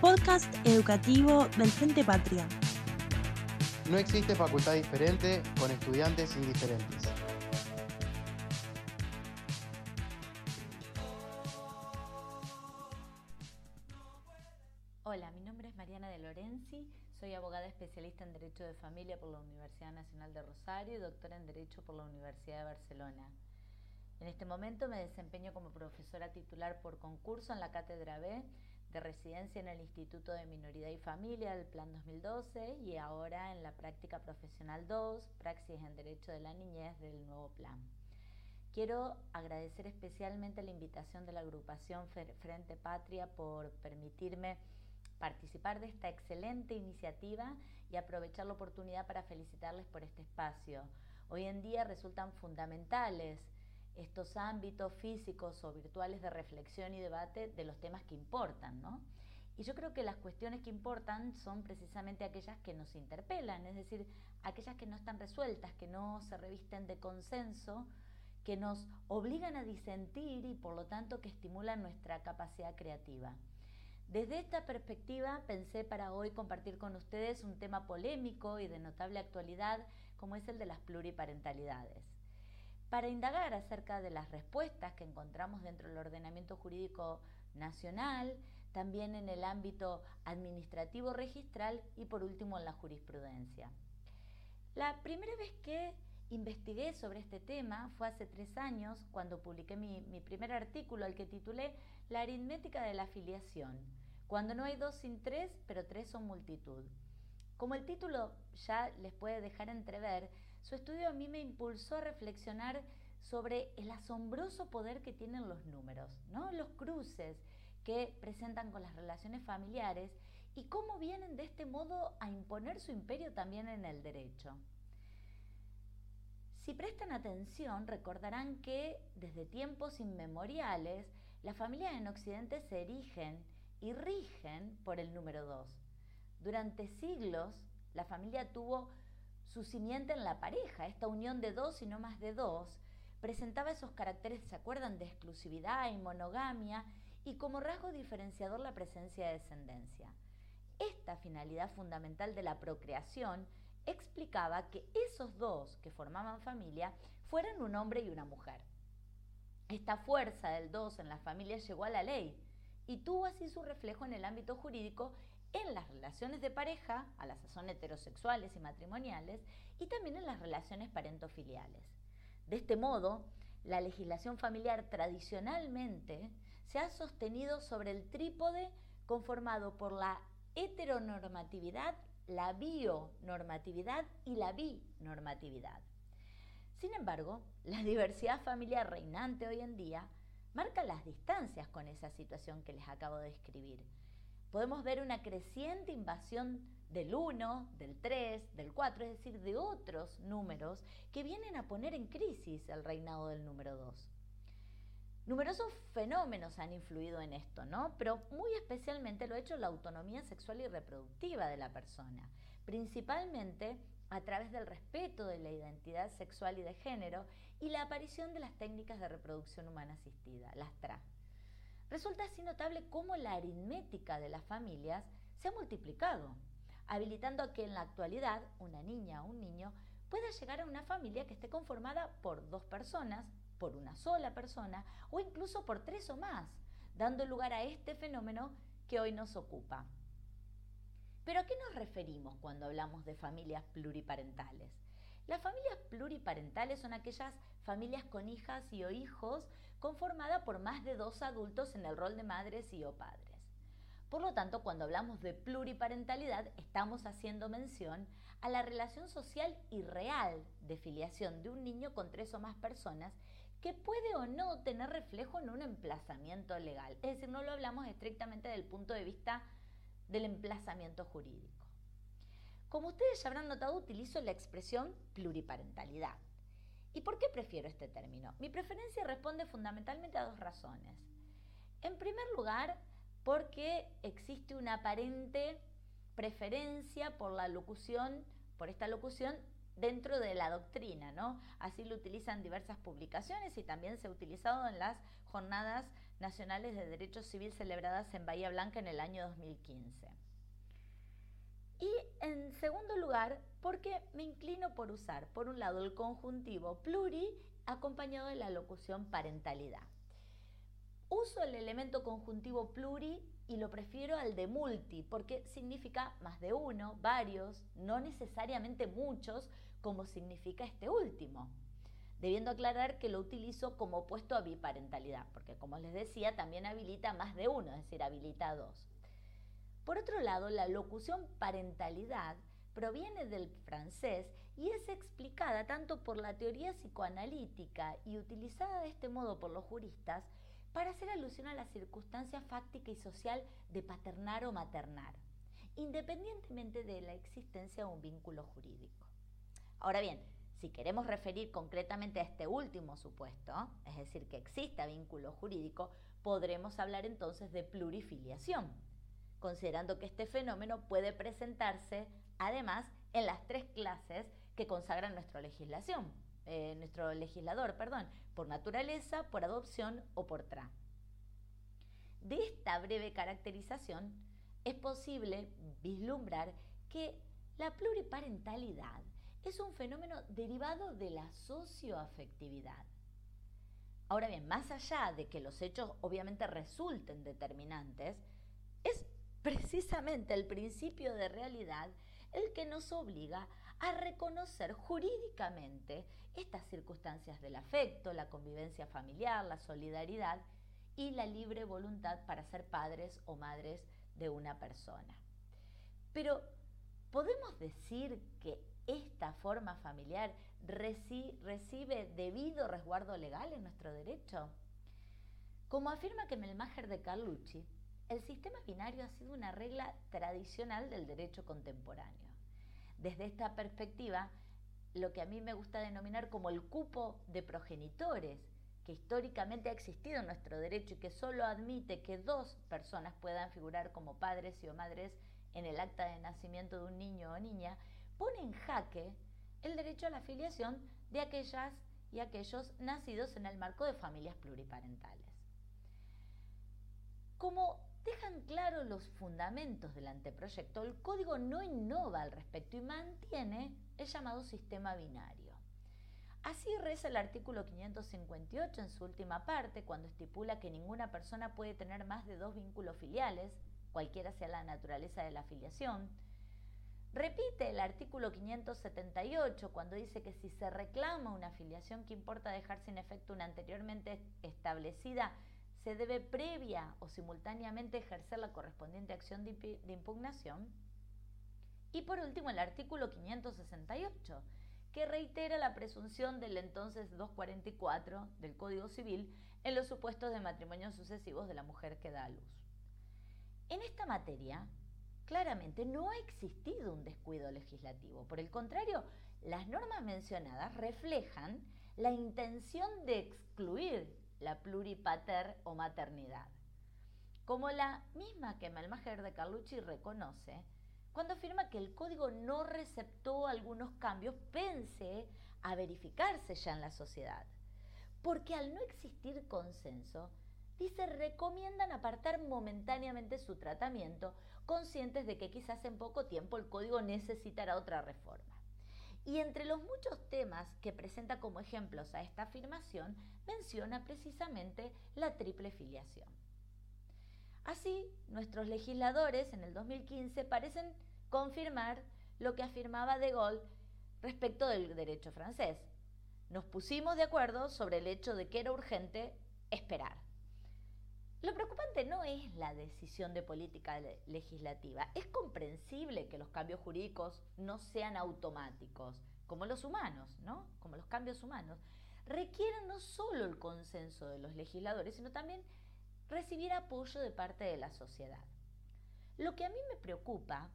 Podcast educativo del Frente Patria. No existe facultad diferente con estudiantes indiferentes. Hola, mi nombre es Mariana de Lorenzi, soy abogada especialista en Derecho de Familia por la Universidad Nacional de Rosario y doctora en Derecho por la Universidad de Barcelona. En este momento me desempeño como profesora titular por concurso en la Cátedra B de residencia en el Instituto de Minoridad y Familia del Plan 2012 y ahora en la práctica profesional 2, Praxis en Derecho de la Niñez del nuevo plan. Quiero agradecer especialmente la invitación de la agrupación Frente Patria por permitirme participar de esta excelente iniciativa y aprovechar la oportunidad para felicitarles por este espacio. Hoy en día resultan fundamentales estos ámbitos físicos o virtuales de reflexión y debate de los temas que importan, ¿no? Y yo creo que las cuestiones que importan son precisamente aquellas que nos interpelan, es decir, aquellas que no están resueltas, que no se revisten de consenso, que nos obligan a disentir y por lo tanto que estimulan nuestra capacidad creativa. Desde esta perspectiva pensé para hoy compartir con ustedes un tema polémico y de notable actualidad como es el de las pluriparentalidades. Para indagar acerca de las respuestas que encontramos dentro del ordenamiento jurídico nacional, también en el ámbito administrativo registral y por último en la jurisprudencia. La primera vez que investigué sobre este tema fue hace tres años cuando publiqué mi, mi primer artículo al que titulé La aritmética de la afiliación, cuando no hay dos sin tres, pero tres son multitud. Como el título ya les puede dejar entrever, su estudio a mí me impulsó a reflexionar sobre el asombroso poder que tienen los números, ¿no? los cruces que presentan con las relaciones familiares y cómo vienen de este modo a imponer su imperio también en el derecho. Si prestan atención, recordarán que desde tiempos inmemoriales las familias en Occidente se erigen y rigen por el número 2. Durante siglos, la familia tuvo su simiente en la pareja, esta unión de dos y no más de dos, presentaba esos caracteres, ¿se acuerdan?, de exclusividad y monogamia, y como rasgo diferenciador la presencia de descendencia. Esta finalidad fundamental de la procreación explicaba que esos dos que formaban familia fueran un hombre y una mujer. Esta fuerza del dos en la familia llegó a la ley y tuvo así su reflejo en el ámbito jurídico en las relaciones de pareja, a las sazón heterosexuales y matrimoniales, y también en las relaciones parentofiliales. De este modo, la legislación familiar tradicionalmente se ha sostenido sobre el trípode conformado por la heteronormatividad, la bionormatividad y la binormatividad. Sin embargo, la diversidad familiar reinante hoy en día marca las distancias con esa situación que les acabo de describir podemos ver una creciente invasión del 1, del 3, del 4, es decir, de otros números que vienen a poner en crisis el reinado del número 2. Numerosos fenómenos han influido en esto, ¿no? Pero muy especialmente lo ha hecho la autonomía sexual y reproductiva de la persona, principalmente a través del respeto de la identidad sexual y de género y la aparición de las técnicas de reproducción humana asistida, las TRA. Resulta así notable cómo la aritmética de las familias se ha multiplicado, habilitando a que en la actualidad una niña o un niño pueda llegar a una familia que esté conformada por dos personas, por una sola persona o incluso por tres o más, dando lugar a este fenómeno que hoy nos ocupa. Pero ¿a qué nos referimos cuando hablamos de familias pluriparentales? Las familias pluriparentales son aquellas familias con hijas y o hijos conformada por más de dos adultos en el rol de madres y o padres. Por lo tanto, cuando hablamos de pluriparentalidad, estamos haciendo mención a la relación social y real de filiación de un niño con tres o más personas que puede o no tener reflejo en un emplazamiento legal. Es decir, no lo hablamos estrictamente del punto de vista del emplazamiento jurídico. Como ustedes ya habrán notado, utilizo la expresión pluriparentalidad. ¿Y por qué prefiero este término? Mi preferencia responde fundamentalmente a dos razones. En primer lugar, porque existe una aparente preferencia por la locución, por esta locución dentro de la doctrina, ¿no? Así lo utilizan diversas publicaciones y también se ha utilizado en las jornadas nacionales de derecho civil celebradas en Bahía Blanca en el año 2015. Y en segundo lugar, porque me inclino por usar, por un lado, el conjuntivo pluri acompañado de la locución parentalidad. Uso el elemento conjuntivo pluri y lo prefiero al de multi, porque significa más de uno, varios, no necesariamente muchos, como significa este último. Debiendo aclarar que lo utilizo como opuesto a biparentalidad, porque como les decía, también habilita más de uno, es decir, habilita dos. Por otro lado, la locución parentalidad proviene del francés y es explicada tanto por la teoría psicoanalítica y utilizada de este modo por los juristas para hacer alusión a la circunstancia fáctica y social de paternar o maternar, independientemente de la existencia de un vínculo jurídico. Ahora bien, si queremos referir concretamente a este último supuesto, es decir, que exista vínculo jurídico, podremos hablar entonces de plurifiliación, considerando que este fenómeno puede presentarse además en las tres clases que consagran nuestra legislación, eh, nuestro legislador, perdón, por naturaleza, por adopción o por tra. De esta breve caracterización es posible vislumbrar que la pluriparentalidad es un fenómeno derivado de la socioafectividad. Ahora bien, más allá de que los hechos obviamente resulten determinantes, es precisamente el principio de realidad el que nos obliga a reconocer jurídicamente estas circunstancias del afecto, la convivencia familiar, la solidaridad y la libre voluntad para ser padres o madres de una persona. Pero, ¿podemos decir que esta forma familiar recibe debido resguardo legal en nuestro derecho? Como afirma Kemelmacher de Carlucci, el sistema binario ha sido una regla tradicional del derecho contemporáneo. Desde esta perspectiva, lo que a mí me gusta denominar como el cupo de progenitores, que históricamente ha existido en nuestro derecho y que solo admite que dos personas puedan figurar como padres y o madres en el acta de nacimiento de un niño o niña, pone en jaque el derecho a la afiliación de aquellas y aquellos nacidos en el marco de familias pluriparentales. Como dejan claro los fundamentos del anteproyecto, el código no innova al respecto y mantiene el llamado sistema binario. Así reza el artículo 558 en su última parte, cuando estipula que ninguna persona puede tener más de dos vínculos filiales, cualquiera sea la naturaleza de la afiliación. Repite el artículo 578 cuando dice que si se reclama una afiliación que importa dejar sin efecto una anteriormente establecida, se debe previa o simultáneamente ejercer la correspondiente acción de impugnación. Y por último, el artículo 568, que reitera la presunción del entonces 244 del Código Civil en los supuestos de matrimonios sucesivos de la mujer que da a luz. En esta materia, claramente no ha existido un descuido legislativo. Por el contrario, las normas mencionadas reflejan la intención de excluir la pluripater o maternidad. Como la misma que Melmacher de Carlucci reconoce, cuando afirma que el código no receptó algunos cambios, pense a verificarse ya en la sociedad. Porque al no existir consenso, dice, recomiendan apartar momentáneamente su tratamiento, conscientes de que quizás en poco tiempo el código necesitará otra reforma. Y entre los muchos temas que presenta como ejemplos a esta afirmación, menciona precisamente la triple filiación. Así, nuestros legisladores en el 2015 parecen confirmar lo que afirmaba De Gaulle respecto del derecho francés. Nos pusimos de acuerdo sobre el hecho de que era urgente esperar. Lo preocupante no es la decisión de política legislativa. Es comprensible que los cambios jurídicos no sean automáticos, como los humanos, ¿no? Como los cambios humanos. Requieren no solo el consenso de los legisladores, sino también recibir apoyo de parte de la sociedad. Lo que a mí me preocupa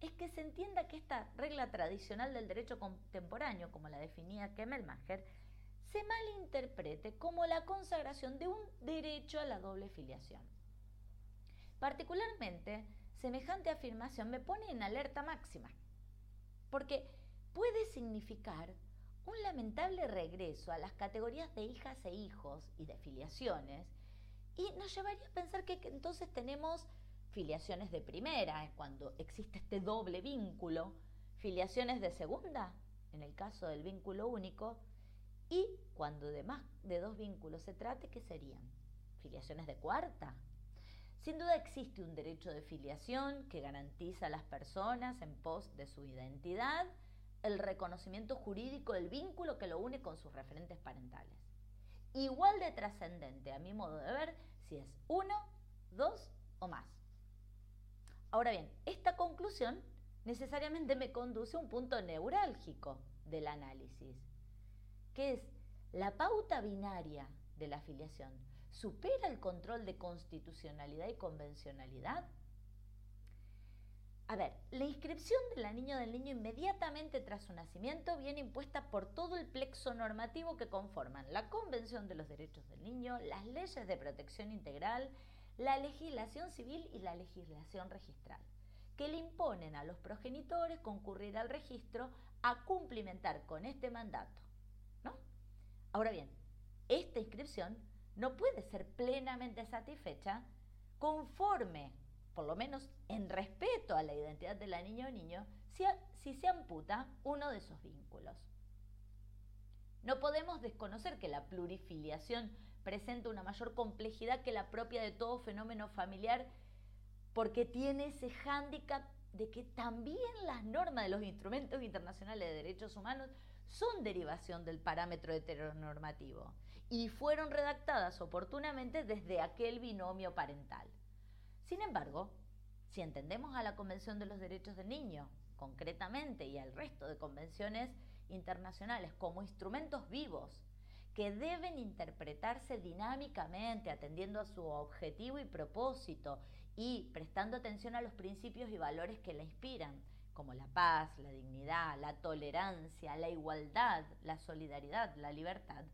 es que se entienda que esta regla tradicional del derecho contemporáneo, como la definía Kemmelmacher, se malinterprete como la consagración de un derecho a la doble filiación. Particularmente, semejante afirmación me pone en alerta máxima, porque puede significar un lamentable regreso a las categorías de hijas e hijos y de filiaciones y nos llevaría a pensar que entonces tenemos filiaciones de primera, cuando existe este doble vínculo, filiaciones de segunda, en el caso del vínculo único, y cuando de más de dos vínculos se trate, ¿qué serían? Filiaciones de cuarta. Sin duda existe un derecho de filiación que garantiza a las personas en pos de su identidad el reconocimiento jurídico del vínculo que lo une con sus referentes parentales. Igual de trascendente, a mi modo de ver, si es uno, dos o más. Ahora bien, esta conclusión necesariamente me conduce a un punto neurálgico del análisis, que es la pauta binaria de la afiliación. ¿Supera el control de constitucionalidad y convencionalidad? A ver, la inscripción de la niña o del niño inmediatamente tras su nacimiento viene impuesta por todo el plexo normativo que conforman la Convención de los Derechos del Niño, las leyes de protección integral, la legislación civil y la legislación registral, que le imponen a los progenitores concurrir al registro a cumplimentar con este mandato. Ahora bien, esta inscripción no puede ser plenamente satisfecha conforme por lo menos en respeto a la identidad de la niña o niño, si, si se amputa uno de esos vínculos. No podemos desconocer que la plurifiliación presenta una mayor complejidad que la propia de todo fenómeno familiar porque tiene ese hándicap de que también las normas de los instrumentos internacionales de derechos humanos son derivación del parámetro heteronormativo y fueron redactadas oportunamente desde aquel binomio parental. Sin embargo, si entendemos a la Convención de los Derechos del Niño concretamente y al resto de convenciones internacionales como instrumentos vivos que deben interpretarse dinámicamente, atendiendo a su objetivo y propósito y prestando atención a los principios y valores que la inspiran, como la paz, la dignidad, la tolerancia, la igualdad, la solidaridad, la libertad,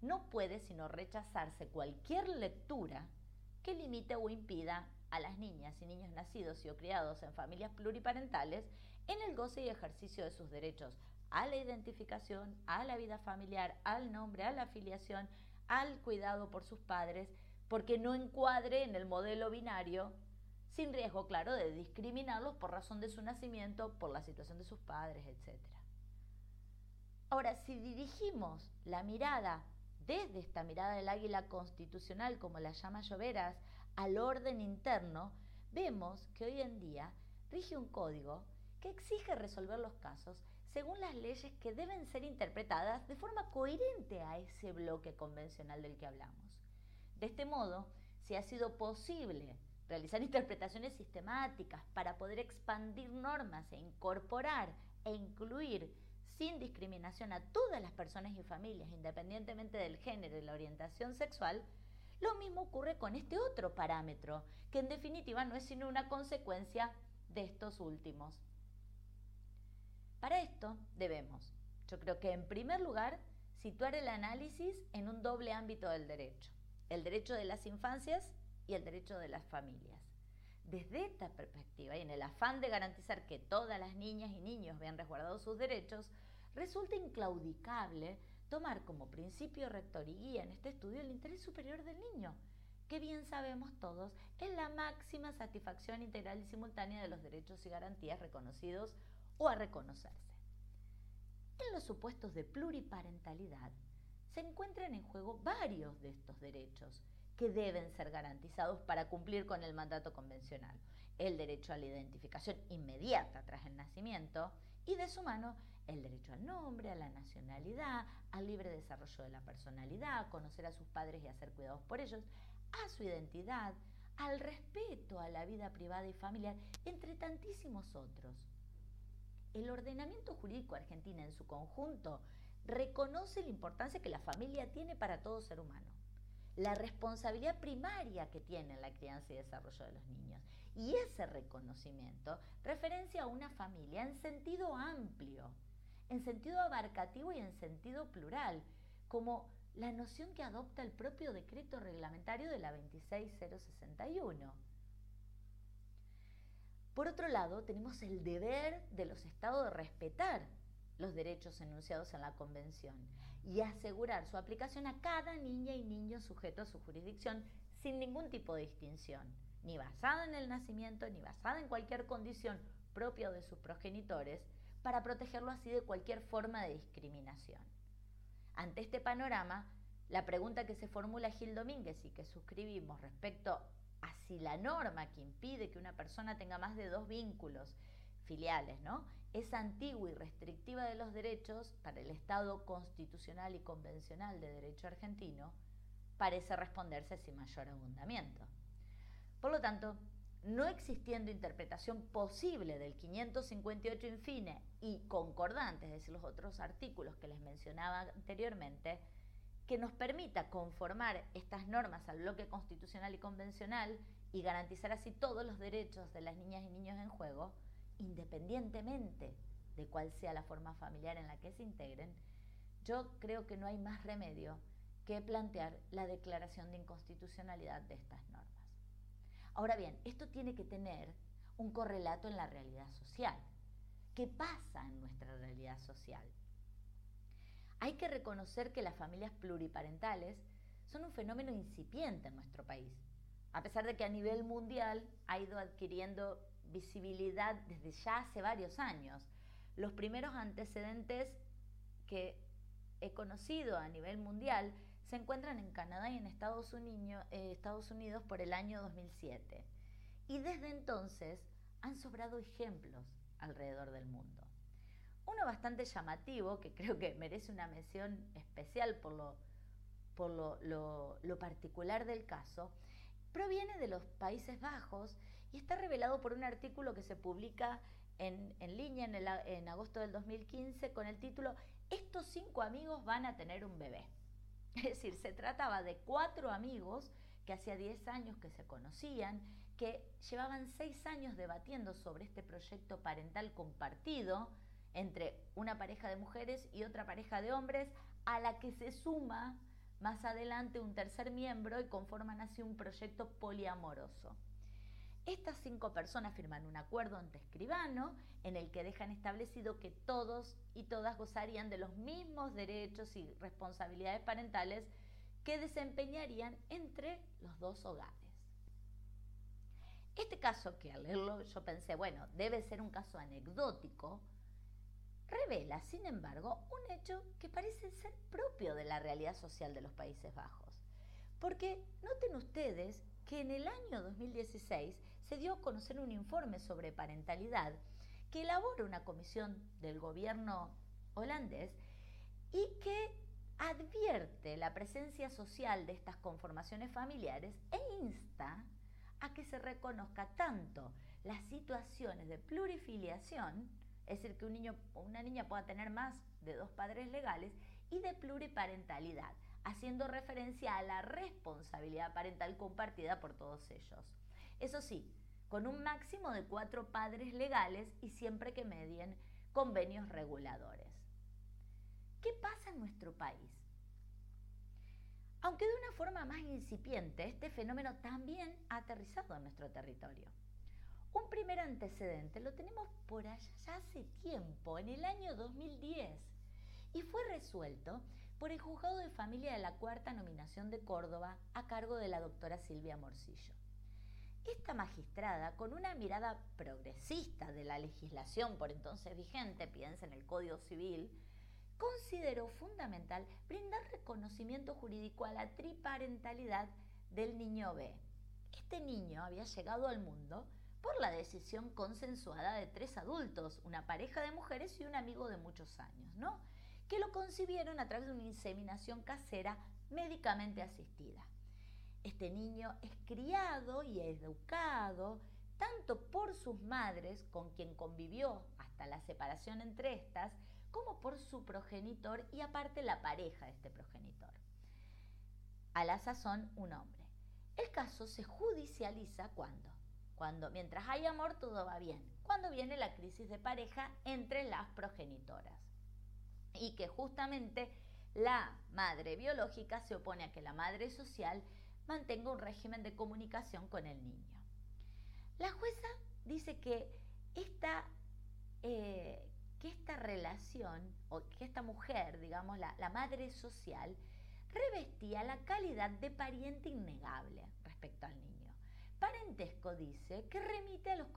no puede sino rechazarse cualquier lectura que limite o impida a las niñas y niños nacidos y o criados en familias pluriparentales en el goce y ejercicio de sus derechos a la identificación, a la vida familiar, al nombre, a la afiliación, al cuidado por sus padres, porque no encuadre en el modelo binario, sin riesgo, claro, de discriminarlos por razón de su nacimiento, por la situación de sus padres, etc. Ahora, si dirigimos la mirada desde esta mirada del águila constitucional, como la llama Lloveras, al orden interno, vemos que hoy en día rige un código que exige resolver los casos según las leyes que deben ser interpretadas de forma coherente a ese bloque convencional del que hablamos. De este modo, si ha sido posible realizar interpretaciones sistemáticas para poder expandir normas e incorporar e incluir sin discriminación a todas las personas y familias, independientemente del género y la orientación sexual, lo mismo ocurre con este otro parámetro, que en definitiva no es sino una consecuencia de estos últimos. Para esto debemos, yo creo que en primer lugar, situar el análisis en un doble ámbito del derecho, el derecho de las infancias y el derecho de las familias. Desde esta perspectiva y en el afán de garantizar que todas las niñas y niños vean resguardados sus derechos, resulta inclaudicable tomar como principio rector y guía en este estudio el interés superior del niño, que bien sabemos todos es la máxima satisfacción integral y simultánea de los derechos y garantías reconocidos o a reconocerse. En los supuestos de pluriparentalidad se encuentran en juego varios de estos derechos que deben ser garantizados para cumplir con el mandato convencional. El derecho a la identificación inmediata tras el nacimiento y de su mano el derecho al nombre, a la nacionalidad, al libre desarrollo de la personalidad, a conocer a sus padres y a ser cuidados por ellos, a su identidad, al respeto a la vida privada y familiar, entre tantísimos otros. El ordenamiento jurídico argentino en su conjunto reconoce la importancia que la familia tiene para todo ser humano, la responsabilidad primaria que tiene en la crianza y desarrollo de los niños. Y ese reconocimiento referencia a una familia en sentido amplio, en sentido abarcativo y en sentido plural, como la noción que adopta el propio decreto reglamentario de la 26061. Por otro lado, tenemos el deber de los estados de respetar los derechos enunciados en la Convención y asegurar su aplicación a cada niña y niño sujeto a su jurisdicción sin ningún tipo de distinción, ni basada en el nacimiento, ni basada en cualquier condición propia de sus progenitores, para protegerlo así de cualquier forma de discriminación. Ante este panorama, la pregunta que se formula Gil Domínguez y que suscribimos respecto a si la norma que impide que una persona tenga más de dos vínculos filiales, ¿no? Es antigua y restrictiva de los derechos para el Estado constitucional y convencional de derecho argentino, parece responderse sin mayor abundamiento. Por lo tanto, no existiendo interpretación posible del 558 infine y concordante, es decir, los otros artículos que les mencionaba anteriormente, que nos permita conformar estas normas al bloque constitucional y convencional y garantizar así todos los derechos de las niñas y niños en juego, independientemente de cuál sea la forma familiar en la que se integren, yo creo que no hay más remedio que plantear la declaración de inconstitucionalidad de estas normas. Ahora bien, esto tiene que tener un correlato en la realidad social. ¿Qué pasa en nuestra realidad social? Hay que reconocer que las familias pluriparentales son un fenómeno incipiente en nuestro país, a pesar de que a nivel mundial ha ido adquiriendo visibilidad desde ya hace varios años. Los primeros antecedentes que he conocido a nivel mundial se encuentran en Canadá y en Estados Unidos, eh, Estados Unidos por el año 2007. Y desde entonces han sobrado ejemplos alrededor del mundo. Uno bastante llamativo, que creo que merece una mención especial por lo, por lo, particular del caso, proviene de los Países Bajos y está revelado por un artículo que se publica en, línea en, en agosto del 2015 con el título Estos cinco amigos van a tener un bebé. Es decir, se trataba de cuatro amigos que hacía 10 años que se conocían, que llevaban seis años debatiendo sobre este proyecto parental compartido entre una pareja de mujeres y otra pareja de hombres, a la que se suma más adelante un tercer miembro y conforman así un proyecto poliamoroso. Estas cinco personas firman un acuerdo ante escribano en el que dejan establecido que todos y todas gozarían de los mismos derechos y responsabilidades parentales que desempeñarían entre los dos hogares. Este caso, que al leerlo yo pensé, bueno, debe ser un caso anecdótico, revela, sin embargo, un hecho que parece ser propio de la realidad social de los Países Bajos. Porque noten ustedes que en el año 2016 se dio a conocer un informe sobre parentalidad que elabora una comisión del gobierno holandés y que advierte la presencia social de estas conformaciones familiares e insta a que se reconozca tanto las situaciones de plurifiliación, es decir, que un niño o una niña pueda tener más de dos padres legales, y de pluriparentalidad, haciendo referencia a la responsabilidad parental compartida por todos ellos. Eso sí, con un máximo de cuatro padres legales y siempre que medien convenios reguladores. ¿Qué pasa en nuestro país? Aunque de una forma más incipiente, este fenómeno también ha aterrizado en nuestro territorio. Un primer antecedente lo tenemos por allá hace tiempo, en el año 2010, y fue resuelto por el Juzgado de Familia de la Cuarta Nominación de Córdoba a cargo de la doctora Silvia Morcillo. Esta magistrada, con una mirada progresista de la legislación por entonces vigente, piensa en el Código Civil, consideró fundamental brindar reconocimiento jurídico a la triparentalidad del niño B. Este niño había llegado al mundo por la decisión consensuada de tres adultos, una pareja de mujeres y un amigo de muchos años, ¿no? Que lo concibieron a través de una inseminación casera médicamente asistida. Este niño es criado y educado tanto por sus madres, con quien convivió hasta la separación entre estas, como por su progenitor y aparte la pareja de este progenitor. A la sazón, un hombre. El caso se judicializa cuando, cuando mientras hay amor todo va bien, cuando viene la crisis de pareja entre las progenitoras. Y que justamente la madre biológica se opone a que la madre social mantenga un régimen de comunicación con el niño. La jueza dice que esta, eh, que esta relación, o que esta mujer, digamos, la, madre social, revestía la calidad de pariente innegable respecto al niño. Parentesco dice que remite a los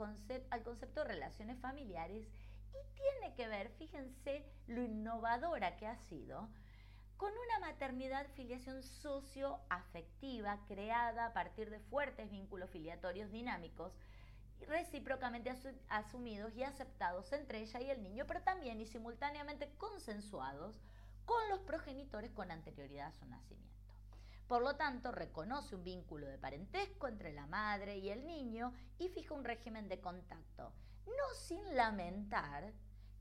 al concepto de relaciones familiares y tiene que ver, fíjense lo innovadora que ha sido, con una maternidad filiación socioafectiva creada a partir de fuertes vínculos filiatorios dinámicos recíprocamente asumidos y aceptados entre ella y el niño, pero también y simultáneamente consensuados con los progenitores con anterioridad a su nacimiento. Por lo tanto, reconoce un vínculo de parentesco entre la madre y el niño y fija un régimen de contacto, no sin lamentar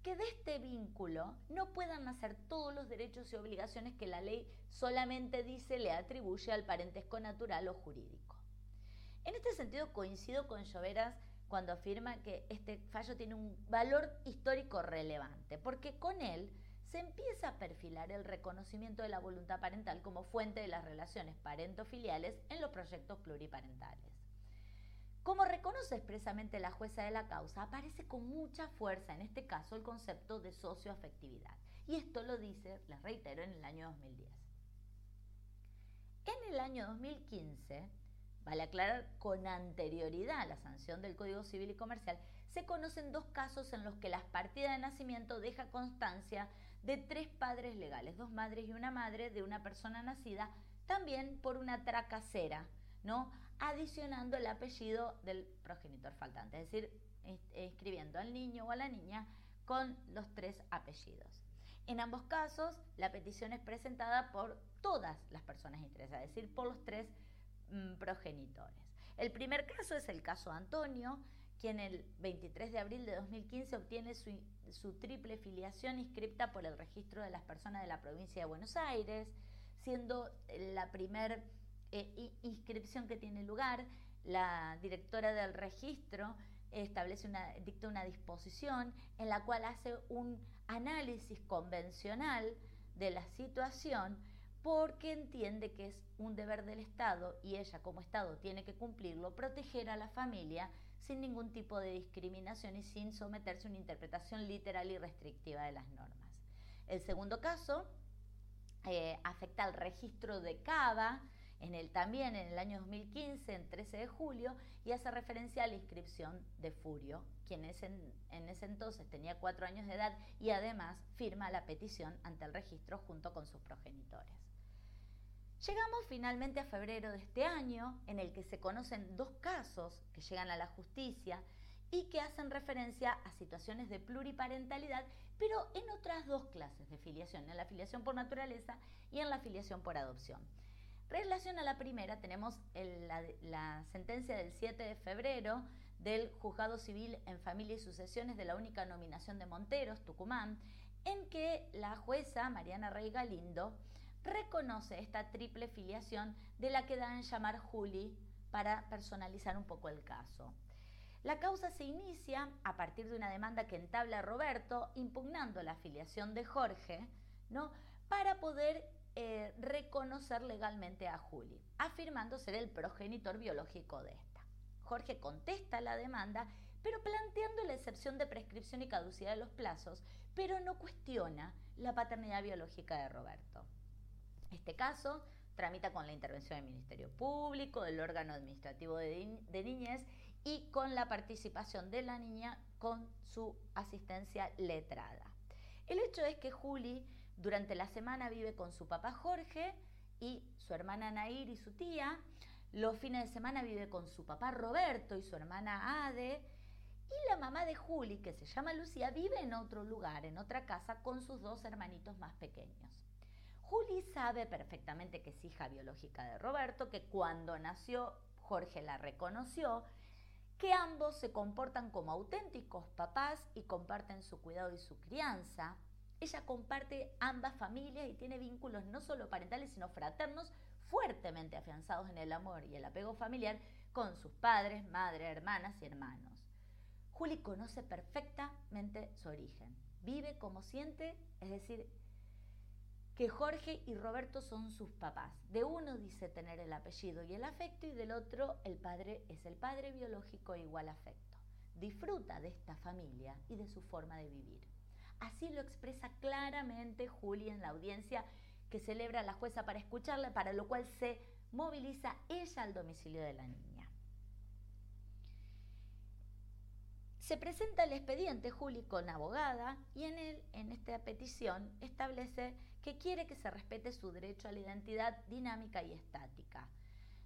que de este vínculo no puedan nacer todos los derechos y obligaciones que la ley solamente dice le atribuye al parentesco natural o jurídico. En este sentido coincido con Lloveras cuando afirma que este fallo tiene un valor histórico relevante, porque con él se empieza a perfilar el reconocimiento de la voluntad parental como fuente de las relaciones parentofiliales en los proyectos pluriparentales. Como reconoce expresamente la jueza de la causa, aparece con mucha fuerza en este caso el concepto de socioafectividad. Y esto lo dice, les reitero, en el año 2010. En el año 2015, vale aclarar con anterioridad a la sanción del Código Civil y Comercial, se conocen dos casos en los que la partida de nacimiento deja constancia de tres padres legales, dos madres y una madre de una persona nacida, también por una tracasera, ¿no? Adicionando el apellido del progenitor faltante, es decir, escribiendo al niño o a la niña con los tres apellidos. En ambos casos, la petición es presentada por todas las personas interesadas, es decir, por los tres mm, progenitores. El primer caso es el caso Antonio, quien el 23 de abril de 2015 obtiene su, su triple filiación inscripta por el registro de las personas de la provincia de Buenos Aires, siendo la primera eh, inscripción que tiene lugar, la directora del registro establece una, dicta una disposición en la cual hace un análisis convencional de la situación porque entiende que es un deber del Estado y ella como Estado tiene que cumplirlo, proteger a la familia sin ningún tipo de discriminación y sin someterse a una interpretación literal y restrictiva de las normas. El segundo caso eh, afecta al registro de CABA, en el, también en el año 2015, en 13 de julio, y hace referencia a la inscripción de Furio, quien en, en ese entonces tenía cuatro años de edad y además firma la petición ante el registro junto con sus progenitores. Llegamos finalmente a febrero de este año, en el que se conocen dos casos que llegan a la justicia y que hacen referencia a situaciones de pluriparentalidad, pero en otras dos clases de filiación, en la filiación por naturaleza y en la filiación por adopción. Relación a la primera, tenemos la, sentencia del 7 de febrero del Juzgado Civil en Familia y Sucesiones de la única nominación de Monteros, Tucumán, en que la jueza Mariana Rey Galindo reconoce esta triple filiación de la que dan llamar Juli para personalizar un poco el caso. La causa se inicia a partir de una demanda que entabla Roberto impugnando la filiación de Jorge, ¿no? Para poder eh, reconocer legalmente a Juli, afirmando ser el progenitor biológico de esta. Jorge contesta la demanda, pero planteando la excepción de prescripción y caducidad de los plazos, pero no cuestiona la paternidad biológica de Roberto. Este caso tramita con la intervención del Ministerio Público, del órgano administrativo de, de niñez y con la participación de la niña con su asistencia letrada. El hecho es que Juli durante la semana vive con su papá Jorge y su hermana Nair y su tía. Los fines de semana vive con su papá Roberto y su hermana Ade. Y la mamá de Juli, que se llama Lucía, vive en otro lugar, en otra casa, con sus dos hermanitos más pequeños. Juli sabe perfectamente que es hija biológica de Roberto, que cuando nació Jorge la reconoció, que ambos se comportan como auténticos papás y comparten su cuidado y su crianza, ella comparte ambas familias y tiene vínculos no solo parentales, sino fraternos fuertemente afianzados en el amor y el apego familiar con sus padres, madres, hermanas y hermanos. Juli conoce perfectamente su origen, vive como siente, es decir, que Jorge y Roberto son sus papás. De uno dice tener el apellido y el afecto y del otro el padre es el padre biológico igual afecto. Disfruta de esta familia y de su forma de vivir Así lo expresa claramente Juli en la audiencia que celebra la jueza para escucharla, para lo cual se moviliza ella al domicilio de la niña. Se presenta el expediente Juli con abogada y en él, en esta petición, establece que quiere que se respete su derecho a la identidad dinámica y estática.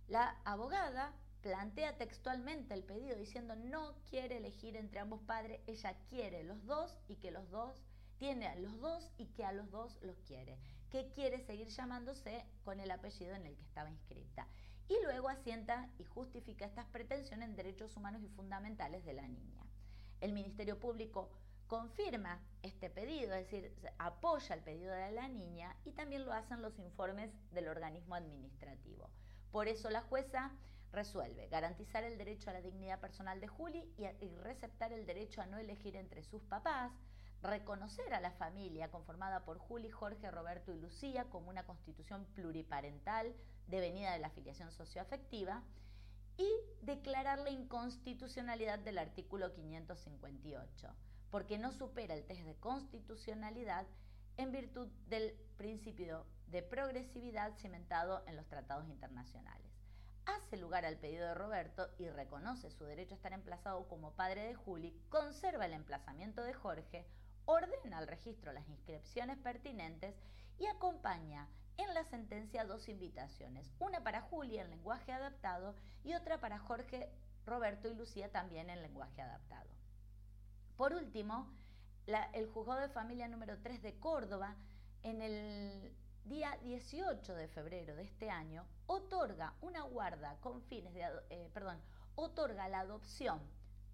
La abogada plantea textualmente el pedido diciendo no quiere elegir entre ambos padres, ella quiere los dos y que los dos tiene a los dos y que a los dos los quiere, que quiere seguir llamándose con el apellido en el que estaba inscrita. Y luego asienta y justifica estas pretensiones en derechos humanos y fundamentales de la niña. El Ministerio Público confirma este pedido, es decir, apoya el pedido de la niña y también lo hacen los informes del organismo administrativo. Por eso la jueza resuelve garantizar el derecho a la dignidad personal de Juli y, receptar el derecho a no elegir entre sus papás, reconocer a la familia conformada por Juli, Jorge, Roberto y Lucía como una constitución pluriparental devenida de la afiliación socioafectiva y declarar la inconstitucionalidad del artículo 558 porque no supera el test de constitucionalidad en virtud del principio de progresividad cimentado en los tratados internacionales. Hace lugar al pedido de Roberto y reconoce su derecho a estar emplazado como padre de Juli, conserva el emplazamiento de Jorge, ordena al registro las inscripciones pertinentes y acompaña en la sentencia dos invitaciones, una para Juli en lenguaje adaptado y otra para Jorge, Roberto y Lucía también en lenguaje adaptado. Por último, el juzgado de familia número 3 de Córdoba, en el 18 de febrero de este año, otorga una guarda con fines de, eh, perdón, otorga la adopción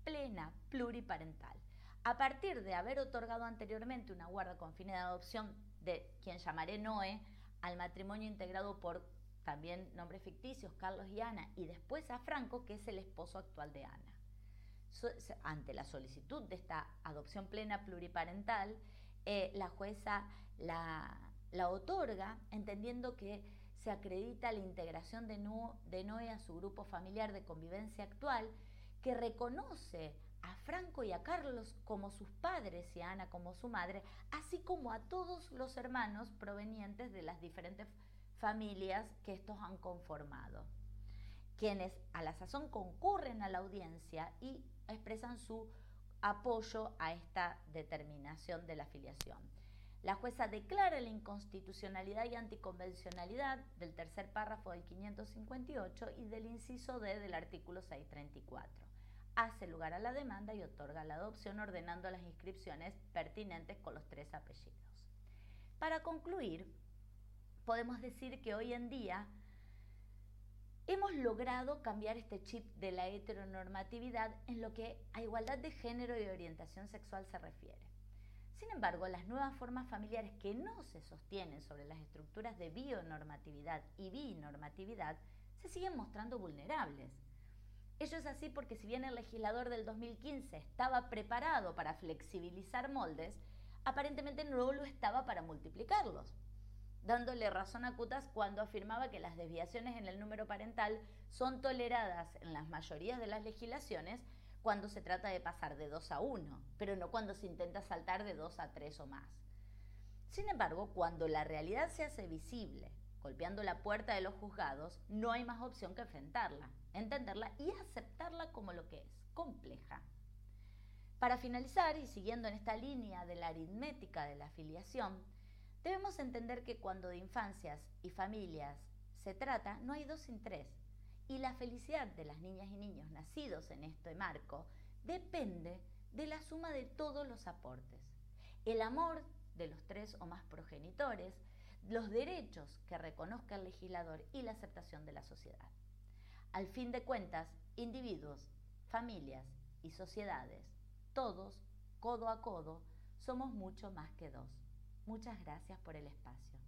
plena pluriparental. A partir de haber otorgado anteriormente una guarda con fines de adopción de quien llamaré Noé al matrimonio integrado por también nombres ficticios, Carlos y Ana, y después a Franco, que es el esposo actual de Ana ante la solicitud de esta adopción plena pluriparental, eh, la jueza la, otorga entendiendo que se acredita la integración de, de Noé a su grupo familiar de convivencia actual, que reconoce a Franco y a Carlos como sus padres y a Ana como su madre, así como a todos los hermanos provenientes de las diferentes familias que estos han conformado, quienes a la sazón concurren a la audiencia y expresan su apoyo a esta determinación de la afiliación. La jueza declara la inconstitucionalidad y anticonvencionalidad del tercer párrafo del 558 y del inciso D del artículo 634. Hace lugar a la demanda y otorga la adopción ordenando las inscripciones pertinentes con los tres apellidos. Para concluir, podemos decir que hoy en día hemos logrado cambiar este chip de la heteronormatividad en lo que a igualdad de género y orientación sexual se refiere. Sin embargo, las nuevas formas familiares que no se sostienen sobre las estructuras de bionormatividad y binormatividad se siguen mostrando vulnerables. Ello es así porque si bien el legislador del 2015 estaba preparado para flexibilizar moldes, aparentemente no lo estaba para multiplicarlos dándole razón a Cutas cuando afirmaba que las desviaciones en el número parental son toleradas en las mayorías de las legislaciones cuando se trata de pasar de 2 a 1, pero no cuando se intenta saltar de 2 a 3 o más. Sin embargo, cuando la realidad se hace visible, golpeando la puerta de los juzgados, no hay más opción que enfrentarla, entenderla y aceptarla como lo que es, compleja. Para finalizar, y siguiendo en esta línea de la aritmética de la afiliación, Debemos entender que cuando de infancias y familias se trata, no hay dos sin tres. Y la felicidad de las niñas y niños nacidos en este marco depende de la suma de todos los aportes. El amor de los tres o más progenitores, los derechos que reconozca el legislador y la aceptación de la sociedad. Al fin de cuentas, individuos, familias y sociedades, todos, codo a codo, somos mucho más que dos. Muchas gracias por el espacio.